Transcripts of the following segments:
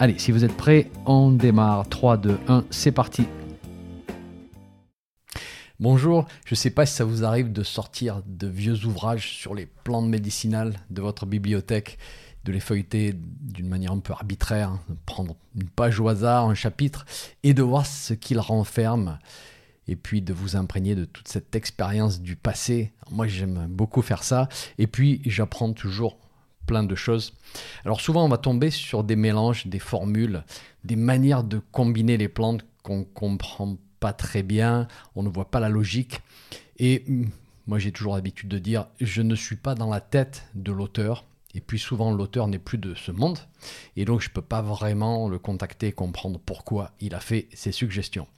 Allez, si vous êtes prêts, on démarre. 3, 2, 1, c'est parti. Bonjour, je ne sais pas si ça vous arrive de sortir de vieux ouvrages sur les plantes médicinales de votre bibliothèque, de les feuilleter d'une manière un peu arbitraire, de prendre une page au hasard, un chapitre, et de voir ce qu'il renferme, et puis de vous imprégner de toute cette expérience du passé. Moi j'aime beaucoup faire ça, et puis j'apprends toujours plein de choses. Alors souvent, on va tomber sur des mélanges, des formules, des manières de combiner les plantes qu'on comprend pas très bien, on ne voit pas la logique. Et hum, moi, j'ai toujours l'habitude de dire, je ne suis pas dans la tête de l'auteur. Et puis souvent, l'auteur n'est plus de ce monde. Et donc, je ne peux pas vraiment le contacter et comprendre pourquoi il a fait ces suggestions.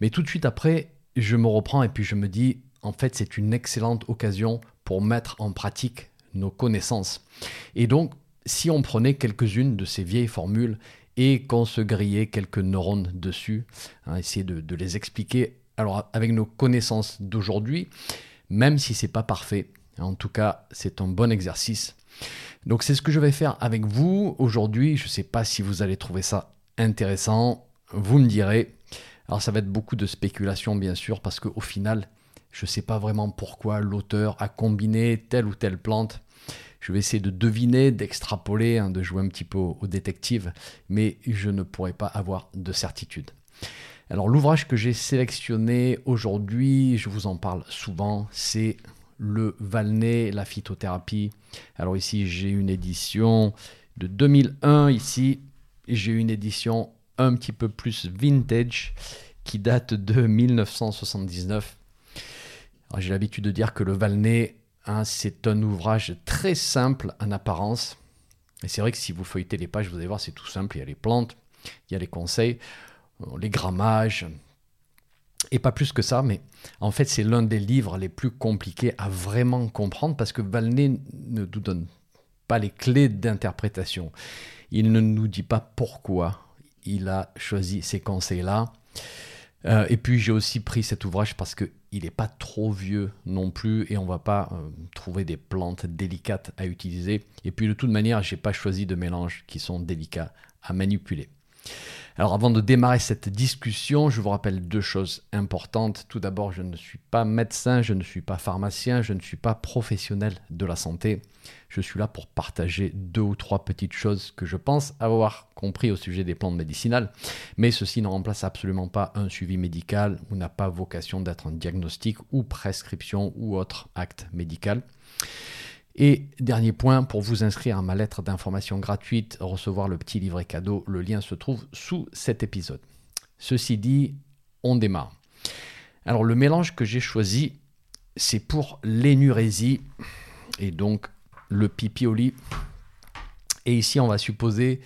Mais tout de suite après, je me reprends et puis je me dis, en fait, c'est une excellente occasion pour mettre en pratique nos connaissances. Et donc, si on prenait quelques-unes de ces vieilles formules et qu'on se grillait quelques neurones dessus, hein, essayer de, les expliquer alors avec nos connaissances d'aujourd'hui, même si c'est pas parfait, en tout cas, c'est un bon exercice. Donc c'est ce que je vais faire avec vous aujourd'hui. Je ne sais pas si vous allez trouver ça intéressant. Vous me direz. Alors ça va être beaucoup de spéculation bien sûr parce qu'au final, je ne sais pas vraiment pourquoi l'auteur a combiné telle ou telle plante. Je vais essayer de deviner, d'extrapoler, hein, de jouer un petit peu au, détective, mais je ne pourrai pas avoir de certitude. Alors l'ouvrage que j'ai sélectionné aujourd'hui, je vous en parle souvent, c'est le Valnay, la phytothérapie. Alors ici j'ai une édition de 2001 ici, j'ai une édition un petit peu plus vintage qui date de 1979. J'ai l'habitude de dire que le Valnay, hein, c'est un ouvrage très simple en apparence. Et c'est vrai que si vous feuilletez les pages, vous allez voir, c'est tout simple. Il y a les plantes, il y a les conseils, euh, les grammages, et pas plus que ça, mais en fait, c'est l'un des livres les plus compliqués à vraiment comprendre parce que Valnay ne nous donne pas les clés d'interprétation. Il ne nous dit pas pourquoi il a choisi ces conseils-là. Euh, et puis j'ai aussi pris cet ouvrage parce qu'il n'est pas trop vieux non plus et on va pas euh, trouver des plantes délicates à utiliser. Et puis de toute manière, j'ai pas choisi de mélanges qui sont délicats à manipuler. Alors avant de démarrer cette discussion, je vous rappelle deux choses importantes. Tout d'abord, je ne suis pas médecin, je ne suis pas pharmacien, je ne suis pas professionnel de la santé. Je suis là pour partager deux ou trois petites choses que je pense avoir compris au sujet des plantes médicinales. Mais ceci ne remplace absolument pas un suivi médical ou n'a pas vocation d'être un diagnostic ou prescription ou autre acte médical. Et dernier point, pour vous inscrire à ma lettre d'information gratuite, recevoir le petit livret cadeau, le lien se trouve sous cet épisode. Ceci dit, on démarre. Alors le mélange que j'ai choisi, c'est pour l'énurésie et donc le pipi au lit. Et ici, on va supposer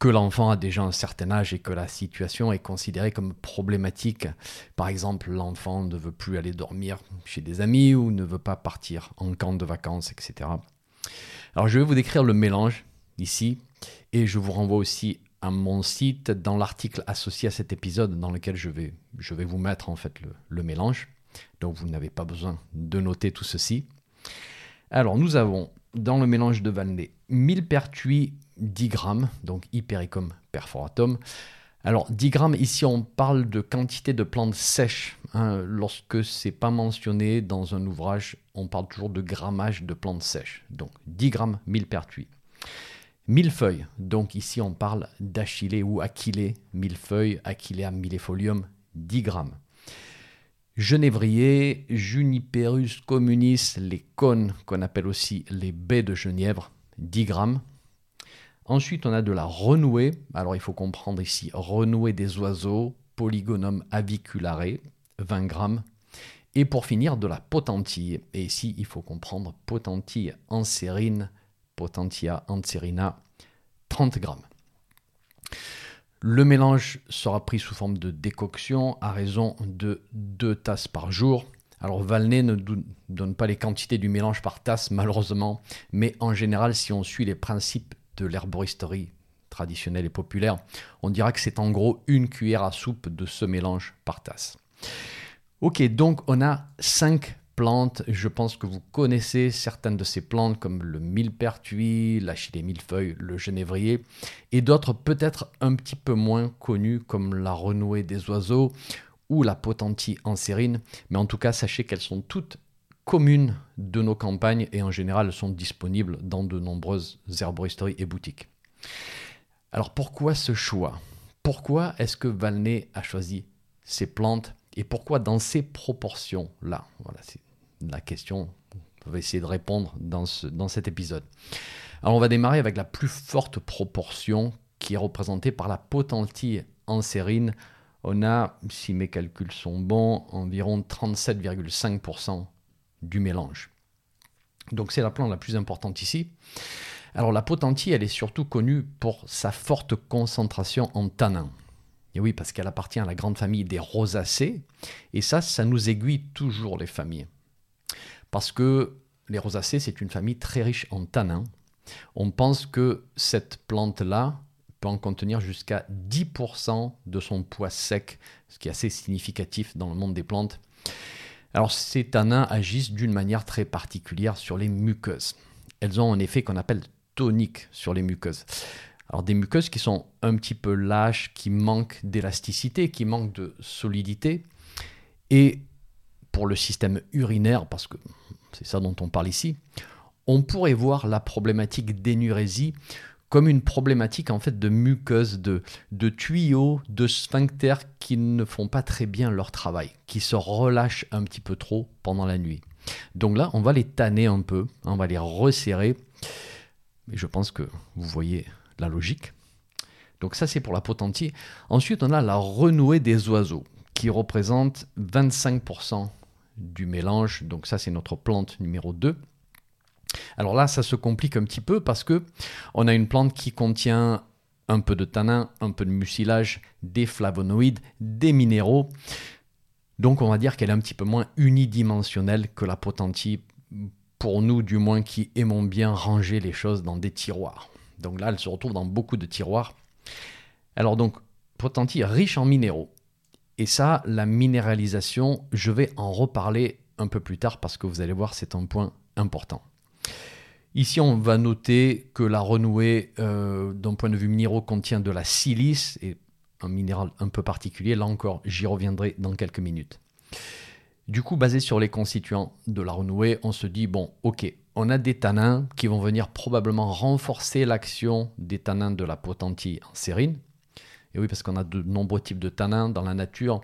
que l'enfant a déjà un certain âge et que la situation est considérée comme problématique. Par exemple, l'enfant ne veut plus aller dormir chez des amis ou ne veut pas partir en camp de vacances, etc. Alors je vais vous décrire le mélange ici et je vous renvoie aussi à mon site dans l'article associé à cet épisode dans lequel je vais, je vais vous mettre en fait le, le mélange. Donc vous n'avez pas besoin de noter tout ceci. Alors nous avons dans le mélange de Valnay 1000 pertuis 10 grammes, donc Hypericum perforatum. Alors 10 grammes, ici on parle de quantité de plantes sèches. Hein. Lorsque c'est pas mentionné dans un ouvrage, on parle toujours de grammage de plantes sèches. Donc 10 grammes, 1000 pertuis. 1000 feuilles, donc ici on parle d'achillée ou aquilée, 1000 feuilles, achillea millefolium, 10 grammes. Genévrier, Juniperus communis, les cônes qu'on appelle aussi les baies de genièvre, 10 grammes. Ensuite, on a de la renouée. Alors, il faut comprendre ici renouée des oiseaux, Polygonum aviculare, 20 grammes. Et pour finir, de la potentille. Et ici, il faut comprendre potentille ancérine, potentia ancerina, 30 grammes. Le mélange sera pris sous forme de décoction à raison de 2 tasses par jour. Alors Valnet ne donne pas les quantités du mélange par tasse malheureusement, mais en général si on suit les principes de l'herboristerie traditionnelle et populaire, on dira que c'est en gros une cuillère à soupe de ce mélange par tasse. Ok, donc on a 5 plantes. Je pense que vous connaissez certaines de ces plantes comme le millepertuis, l'achillée millefeuille, le genévrier et d'autres peut-être un petit peu moins connues comme la renouée des oiseaux ou la potentie sérine, mais en tout cas, sachez qu'elles sont toutes communes de nos campagnes et en général sont disponibles dans de nombreuses herboristeries et boutiques. Alors pourquoi ce choix? Pourquoi est-ce que Valnet a choisi ces plantes et pourquoi dans ces proportions-là? Voilà, c'est la question. On va essayer de répondre dans, dans cet épisode. Alors on va démarrer avec la plus forte proportion qui est représentée par la potentie sérine on a, si mes calculs sont bons, environ 37,5% du mélange. Donc c'est la plante la plus importante ici. Alors la potentie, elle est surtout connue pour sa forte concentration en tanins. Et oui, parce qu'elle appartient à la grande famille des rosacées. Et ça, ça nous aiguille toujours les familles. Parce que les rosacées, c'est une famille très riche en tanins. On pense que cette plante-là, peut en contenir jusqu'à 10% de son poids sec, ce qui est assez significatif dans le monde des plantes. Alors ces tanins agissent d'une manière très particulière sur les muqueuses. Elles ont un effet qu'on appelle tonique sur les muqueuses. Alors des muqueuses qui sont un petit peu lâches, qui manquent d'élasticité, qui manquent de solidité. Et pour le système urinaire, parce que c'est ça dont on parle ici, on pourrait voir la problématique d'énurésie comme une problématique en fait de muqueuse, de, tuyaux, de sphincters qui ne font pas très bien leur travail, qui se relâchent un petit peu trop pendant la nuit. Donc là, on va les tanner un peu, on va les resserrer. Mais je pense que vous voyez la logique. Donc ça, c'est pour la potentie. Ensuite, on a la renouée des oiseaux, qui représente 25% du mélange. Donc ça, c'est notre plante numéro 2. Alors là, ça se complique un petit peu parce que on a une plante qui contient un peu de tanin, un peu de mucilage, des flavonoïdes, des minéraux. Donc on va dire qu'elle est un petit peu moins unidimensionnelle que la potentie, pour nous du moins qui aimons bien ranger les choses dans des tiroirs. Donc là, elle se retrouve dans beaucoup de tiroirs. Alors donc, potentie riche en minéraux. Et ça, la minéralisation, je vais en reparler un peu plus tard parce que vous allez voir, c'est un point important. Ici, on va noter que la renouée, euh, d'un point de vue minéraux, contient de la silice, et un minéral un peu particulier. Là encore, j'y reviendrai dans quelques minutes. Du coup, basé sur les constituants de la renouée, on se dit, bon, ok, on a des tanins qui vont venir probablement renforcer l'action des tanins de la potentie en sérine. Et oui, parce qu'on a de nombreux types de tanins dans la nature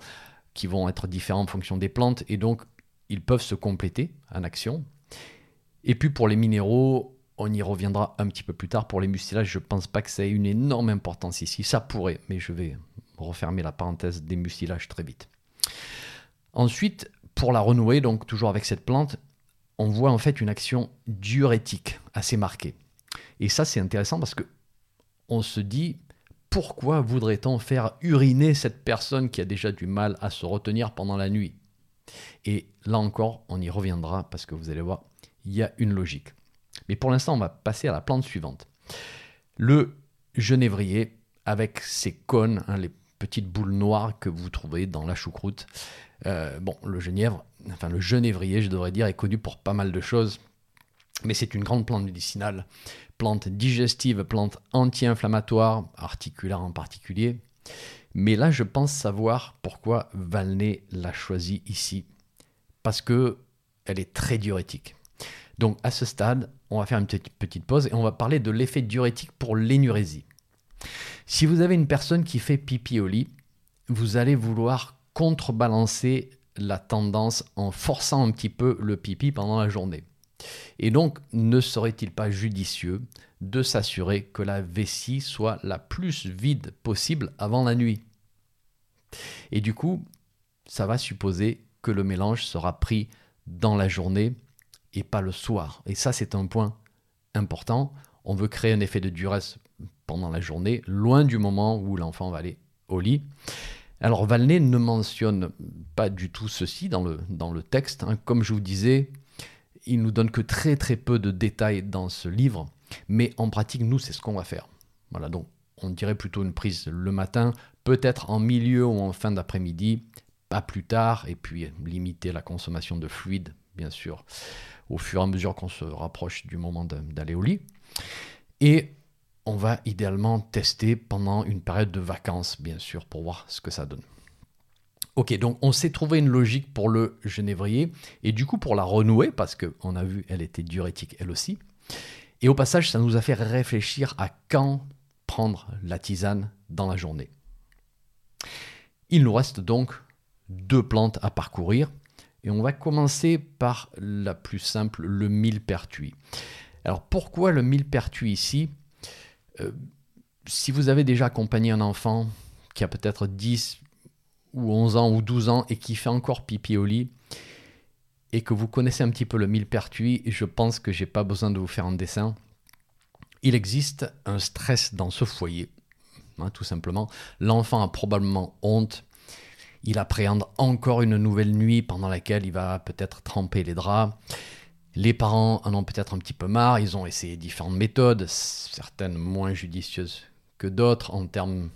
qui vont être différents en fonction des plantes, et donc ils peuvent se compléter en action. Et puis pour les minéraux, on y reviendra un petit peu plus tard. Pour les mucilages, je ne pense pas que ça ait une énorme importance ici. Ça pourrait, mais je vais refermer la parenthèse des mucilages très vite. Ensuite, pour la renouer, donc toujours avec cette plante, on voit en fait une action diurétique assez marquée. Et ça, c'est intéressant parce que on se dit pourquoi voudrait-on faire uriner cette personne qui a déjà du mal à se retenir pendant la nuit? Et là encore, on y reviendra parce que vous allez voir, il y a une logique. Mais pour l'instant, on va passer à la plante suivante. Le genévrier, avec ses cônes, hein, les petites boules noires que vous trouvez dans la choucroute. Euh, bon, le genièvre, enfin le genévrier, je devrais dire, est connu pour pas mal de choses, mais c'est une grande plante médicinale, plante digestive, plante anti-inflammatoire, articulaire en particulier. Mais là, je pense savoir pourquoi Valnet l'a choisi ici, parce que elle est très diurétique. Donc à ce stade, on va faire une petite pause et on va parler de l'effet diurétique pour l'énurésie. Si vous avez une personne qui fait pipi au lit, vous allez vouloir contrebalancer la tendance en forçant un petit peu le pipi pendant la journée. Et donc, ne serait-il pas judicieux de s'assurer que la vessie soit la plus vide possible avant la nuit? Et du coup, ça va supposer que le mélange sera pris dans la journée et pas le soir. Et ça, c'est un point important. On veut créer un effet de duresse pendant la journée, loin du moment où l'enfant va aller au lit. Alors Valnet ne mentionne pas du tout ceci dans le, dans texte. Hein. Comme je vous disais, il nous donne que très très peu de détails dans ce livre, mais en pratique, nous, c'est ce qu'on va faire. Voilà, donc on dirait plutôt une prise le matin, peut-être en milieu ou en fin d'après-midi, pas plus tard, et puis limiter la consommation de fluide, bien sûr, au fur et à mesure qu'on se rapproche du moment d'aller au lit. Et on va idéalement tester pendant une période de vacances, bien sûr, pour voir ce que ça donne. Ok, donc on s'est trouvé une logique pour le genévrier, et du coup pour la renouer, parce qu'on a vu, elle était diurétique elle aussi. Et au passage, ça nous a fait réfléchir à quand prendre la tisane dans la journée. Il nous reste donc deux plantes à parcourir, et on va commencer par la plus simple, le millepertuis. Alors pourquoi le millepertuis ici? Euh, si vous avez déjà accompagné un enfant qui a peut-être 10 ou 11 ans ou 12 ans et qui fait encore pipi au lit, et que vous connaissez un petit peu le millepertuis, je pense que j'ai pas besoin de vous faire un dessin. Il existe un stress dans ce foyer, hein, tout simplement. L'enfant a probablement honte. Il appréhende encore une nouvelle nuit pendant laquelle il va peut-être tremper les draps. Les parents en ont peut-être un petit peu marre, ils ont essayé différentes méthodes, certaines moins judicieuses que d'autres en termes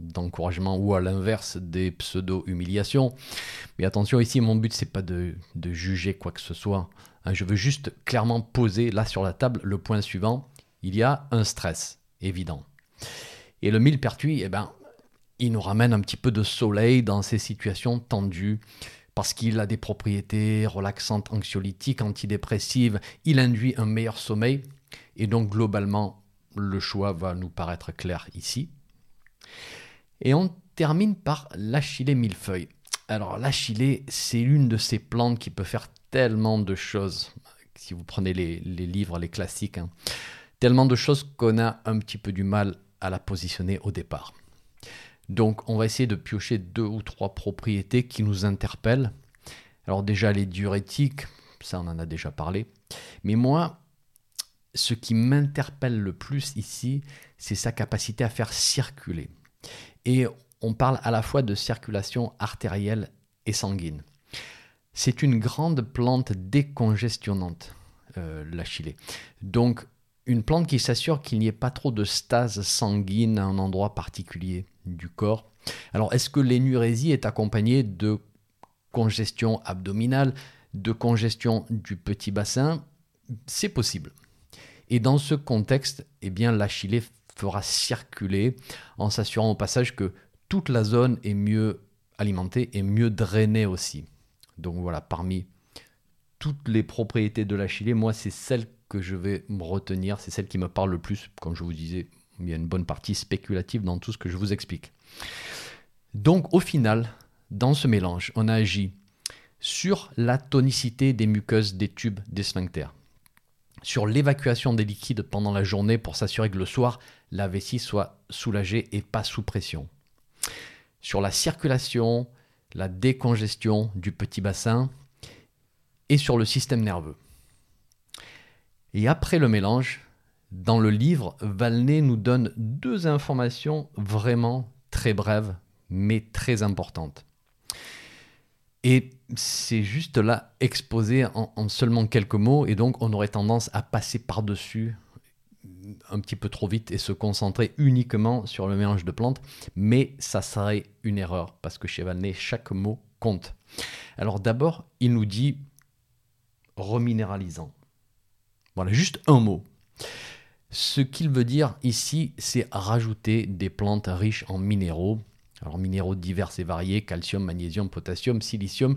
d'encouragement ou à l'inverse des pseudo-humiliations. Mais attention, ici, mon but, c'est pas de, juger quoi que ce soit. Hein, je veux juste clairement poser là sur la table le point suivant. Il y a un stress, évident. Et le millepertuis, eh ben, il nous ramène un petit peu de soleil dans ces situations tendues parce qu'il a des propriétés relaxantes, anxiolytiques, antidépressives, il induit un meilleur sommeil, et donc globalement, le choix va nous paraître clair ici. Et on termine par l'achillée millefeuille. Alors l'achillée, c'est l'une de ces plantes qui peut faire tellement de choses. Si vous prenez les, livres, les classiques, hein. tellement de choses qu'on a un petit peu du mal à la positionner au départ. Donc on va essayer de piocher deux ou trois propriétés qui nous interpellent. Alors déjà les diurétiques, ça on en a déjà parlé. Mais moi, ce qui m'interpelle le plus ici, c'est sa capacité à faire circuler. Et on parle à la fois de circulation artérielle et sanguine. C'est une grande plante décongestionnante, euh, la chilée. Donc une plante qui s'assure qu'il n'y ait pas trop de stase sanguine à un endroit particulier du corps. Alors, est-ce que l'énurésie est accompagnée de congestion abdominale, de congestion du petit bassin? C'est possible. Et dans ce contexte, eh bien, l'achillée fera circuler en s'assurant au passage que toute la zone est mieux alimentée et mieux drainée aussi. Donc voilà, parmi toutes les propriétés de l'achillée, moi, c'est celle que je vais me retenir, c'est celle qui me parle le plus, comme je vous disais, il y a une bonne partie spéculative dans tout ce que je vous explique. Donc au final, dans ce mélange, on a agi sur la tonicité des muqueuses des tubes des sphincters, sur l'évacuation des liquides pendant la journée pour s'assurer que le soir, la vessie soit soulagée et pas sous pression, sur la circulation, la décongestion du petit bassin et sur le système nerveux. Et après le mélange, dans le livre, Valnet nous donne deux informations vraiment très brèves, mais très importantes. Et c'est juste là exposé en, seulement quelques mots, et donc on aurait tendance à passer par-dessus un petit peu trop vite et se concentrer uniquement sur le mélange de plantes, mais ça serait une erreur, parce que chez Valnet, chaque mot compte. Alors d'abord, il nous dit reminéralisant. Voilà, juste un mot. Ce qu'il veut dire ici, c'est rajouter des plantes riches en minéraux. Alors minéraux divers et variés, calcium, magnésium, potassium, silicium.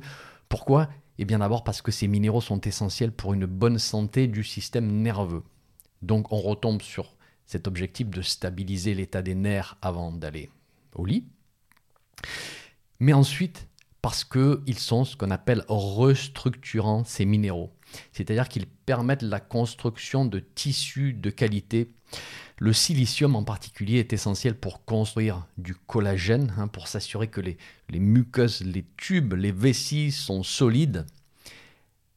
Pourquoi? Eh bien d'abord parce que ces minéraux sont essentiels pour une bonne santé du système nerveux. Donc on retombe sur cet objectif de stabiliser l'état des nerfs avant d'aller au lit. Mais ensuite, parce qu'ils sont ce qu'on appelle restructurants, ces minéraux. C'est-à-dire qu'ils permettent la construction de tissus de qualité. Le silicium en particulier est essentiel pour construire du collagène, hein, pour s'assurer que les, muqueuses, les tubes, les vessies sont solides.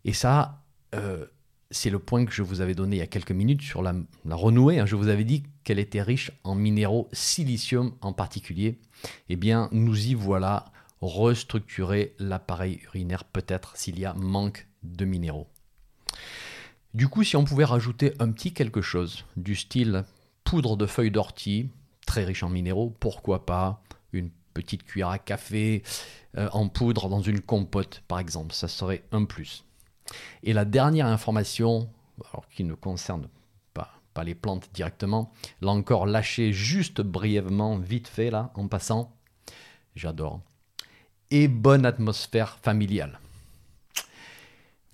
Et ça, euh, c'est le point que je vous avais donné il y a quelques minutes sur la, renouée. Hein. Je vous avais dit qu'elle était riche en minéraux, silicium en particulier. Eh bien, nous y voilà, restructurer l'appareil urinaire peut-être s'il y a manque de minéraux. Du coup, si on pouvait rajouter un petit quelque chose du style poudre de feuilles d'ortie, très riche en minéraux, pourquoi pas une petite cuillère à café euh, en poudre dans une compote par exemple, ça serait un plus. Et la dernière information, alors qui ne concerne pas, pas les plantes directement, là encore lâché juste brièvement, vite fait là, en passant, j'adore, et bonne atmosphère familiale.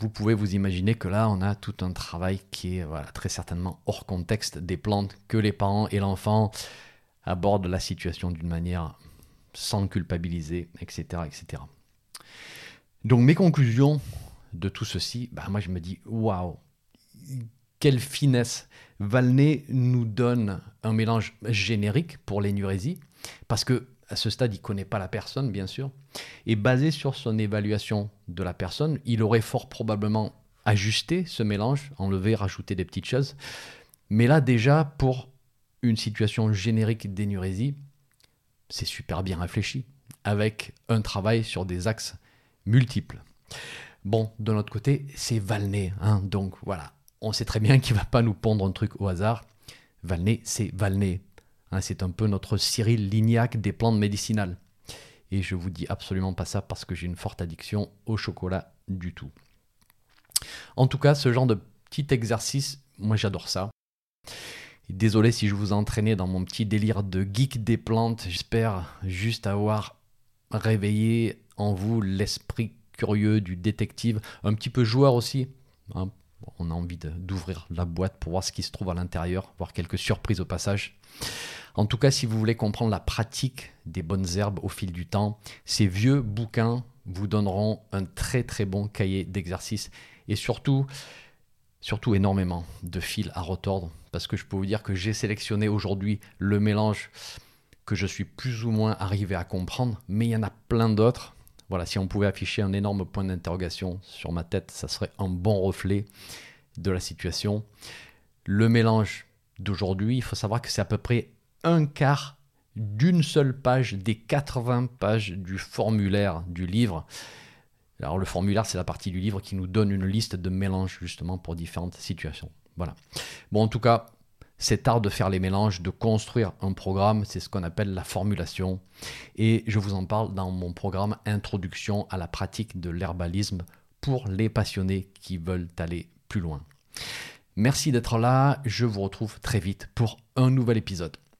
Vous pouvez vous imaginer que là, on a tout un travail qui est très certainement hors contexte des plantes, que les parents et l'enfant abordent la situation d'une manière sans culpabiliser, etc., etc. Donc mes conclusions de tout ceci, bah, moi je me dis waouh, quelle finesse. Valnet nous donne un mélange générique pour l'énurésie, parce que à ce stade, il ne connaît pas la personne, bien sûr, et basé sur son évaluation de la personne, il aurait fort probablement ajusté ce mélange, enlevé, rajouté des petites choses. Mais là, déjà, pour une situation générique d'énurésie, c'est super bien réfléchi, avec un travail sur des axes multiples. Bon, de notre côté, c'est Valnet, hein, donc voilà, on sait très bien qu'il ne va pas nous pondre un truc au hasard. Valnet, c'est Valnet. Hein, c'est un peu notre Cyril Lignac des plantes médicinales. Et je vous dis absolument pas ça parce que j'ai une forte addiction au chocolat du tout. En tout cas, ce genre de petit exercice, moi j'adore ça. Désolé si je vous ai entraîné dans mon petit délire de geek des plantes. J'espère juste avoir réveillé en vous l'esprit curieux du détective, un petit peu joueur aussi. Hein. on a envie d'ouvrir la boîte pour voir ce qui se trouve à l'intérieur, voir quelques surprises au passage. En tout cas, si vous voulez comprendre la pratique des bonnes herbes au fil du temps, ces vieux bouquins vous donneront un très très bon cahier d'exercice et surtout, surtout énormément de fils à retordre parce que je peux vous dire que j'ai sélectionné aujourd'hui le mélange que je suis plus ou moins arrivé à comprendre, mais il y en a plein d'autres. Voilà, si on pouvait afficher un énorme point d'interrogation sur ma tête, ça serait un bon reflet de la situation. Le mélange d'aujourd'hui, il faut savoir que c'est à peu près un quart d'une seule page des 80 pages du formulaire du livre. Alors le formulaire, c'est la partie du livre qui nous donne une liste de mélanges justement pour différentes situations. Voilà. Bon, en tout cas, cet art de faire les mélanges, de construire un programme, c'est ce qu'on appelle la formulation. Et je vous en parle dans mon programme Introduction à la pratique de l'herbalisme pour les passionnés qui veulent aller plus loin. Merci d'être là, je vous retrouve très vite pour un nouvel épisode.